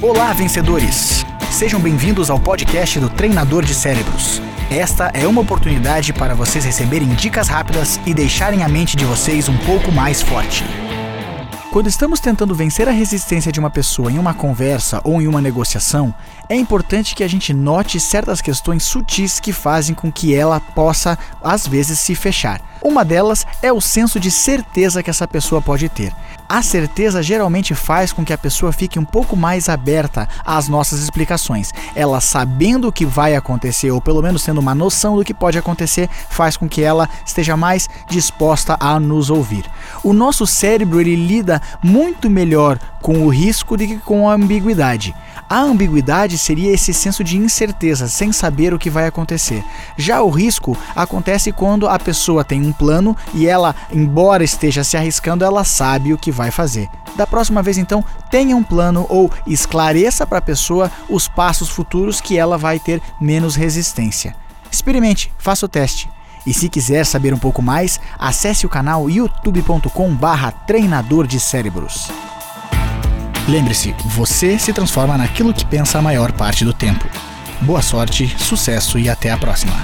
Olá, vencedores! Sejam bem-vindos ao podcast do Treinador de Cérebros. Esta é uma oportunidade para vocês receberem dicas rápidas e deixarem a mente de vocês um pouco mais forte. Quando estamos tentando vencer a resistência de uma pessoa em uma conversa ou em uma negociação, é importante que a gente note certas questões sutis que fazem com que ela possa, às vezes, se fechar. Uma delas é o senso de certeza que essa pessoa pode ter. A certeza geralmente faz com que a pessoa fique um pouco mais aberta às nossas explicações. Ela sabendo o que vai acontecer, ou pelo menos tendo uma noção do que pode acontecer, faz com que ela esteja mais disposta a nos ouvir. O nosso cérebro ele lida muito melhor com o risco do que com a ambiguidade. A ambiguidade seria esse senso de incerteza, sem saber o que vai acontecer. Já o risco acontece quando a pessoa tem um plano e ela, embora esteja se arriscando, ela sabe o que vai fazer. Da próxima vez, então, tenha um plano ou esclareça para a pessoa os passos futuros que ela vai ter menos resistência. Experimente, faça o teste. E se quiser saber um pouco mais, acesse o canal youtube.com/barra treinador de cérebros. Lembre-se, você se transforma naquilo que pensa a maior parte do tempo. Boa sorte, sucesso e até a próxima.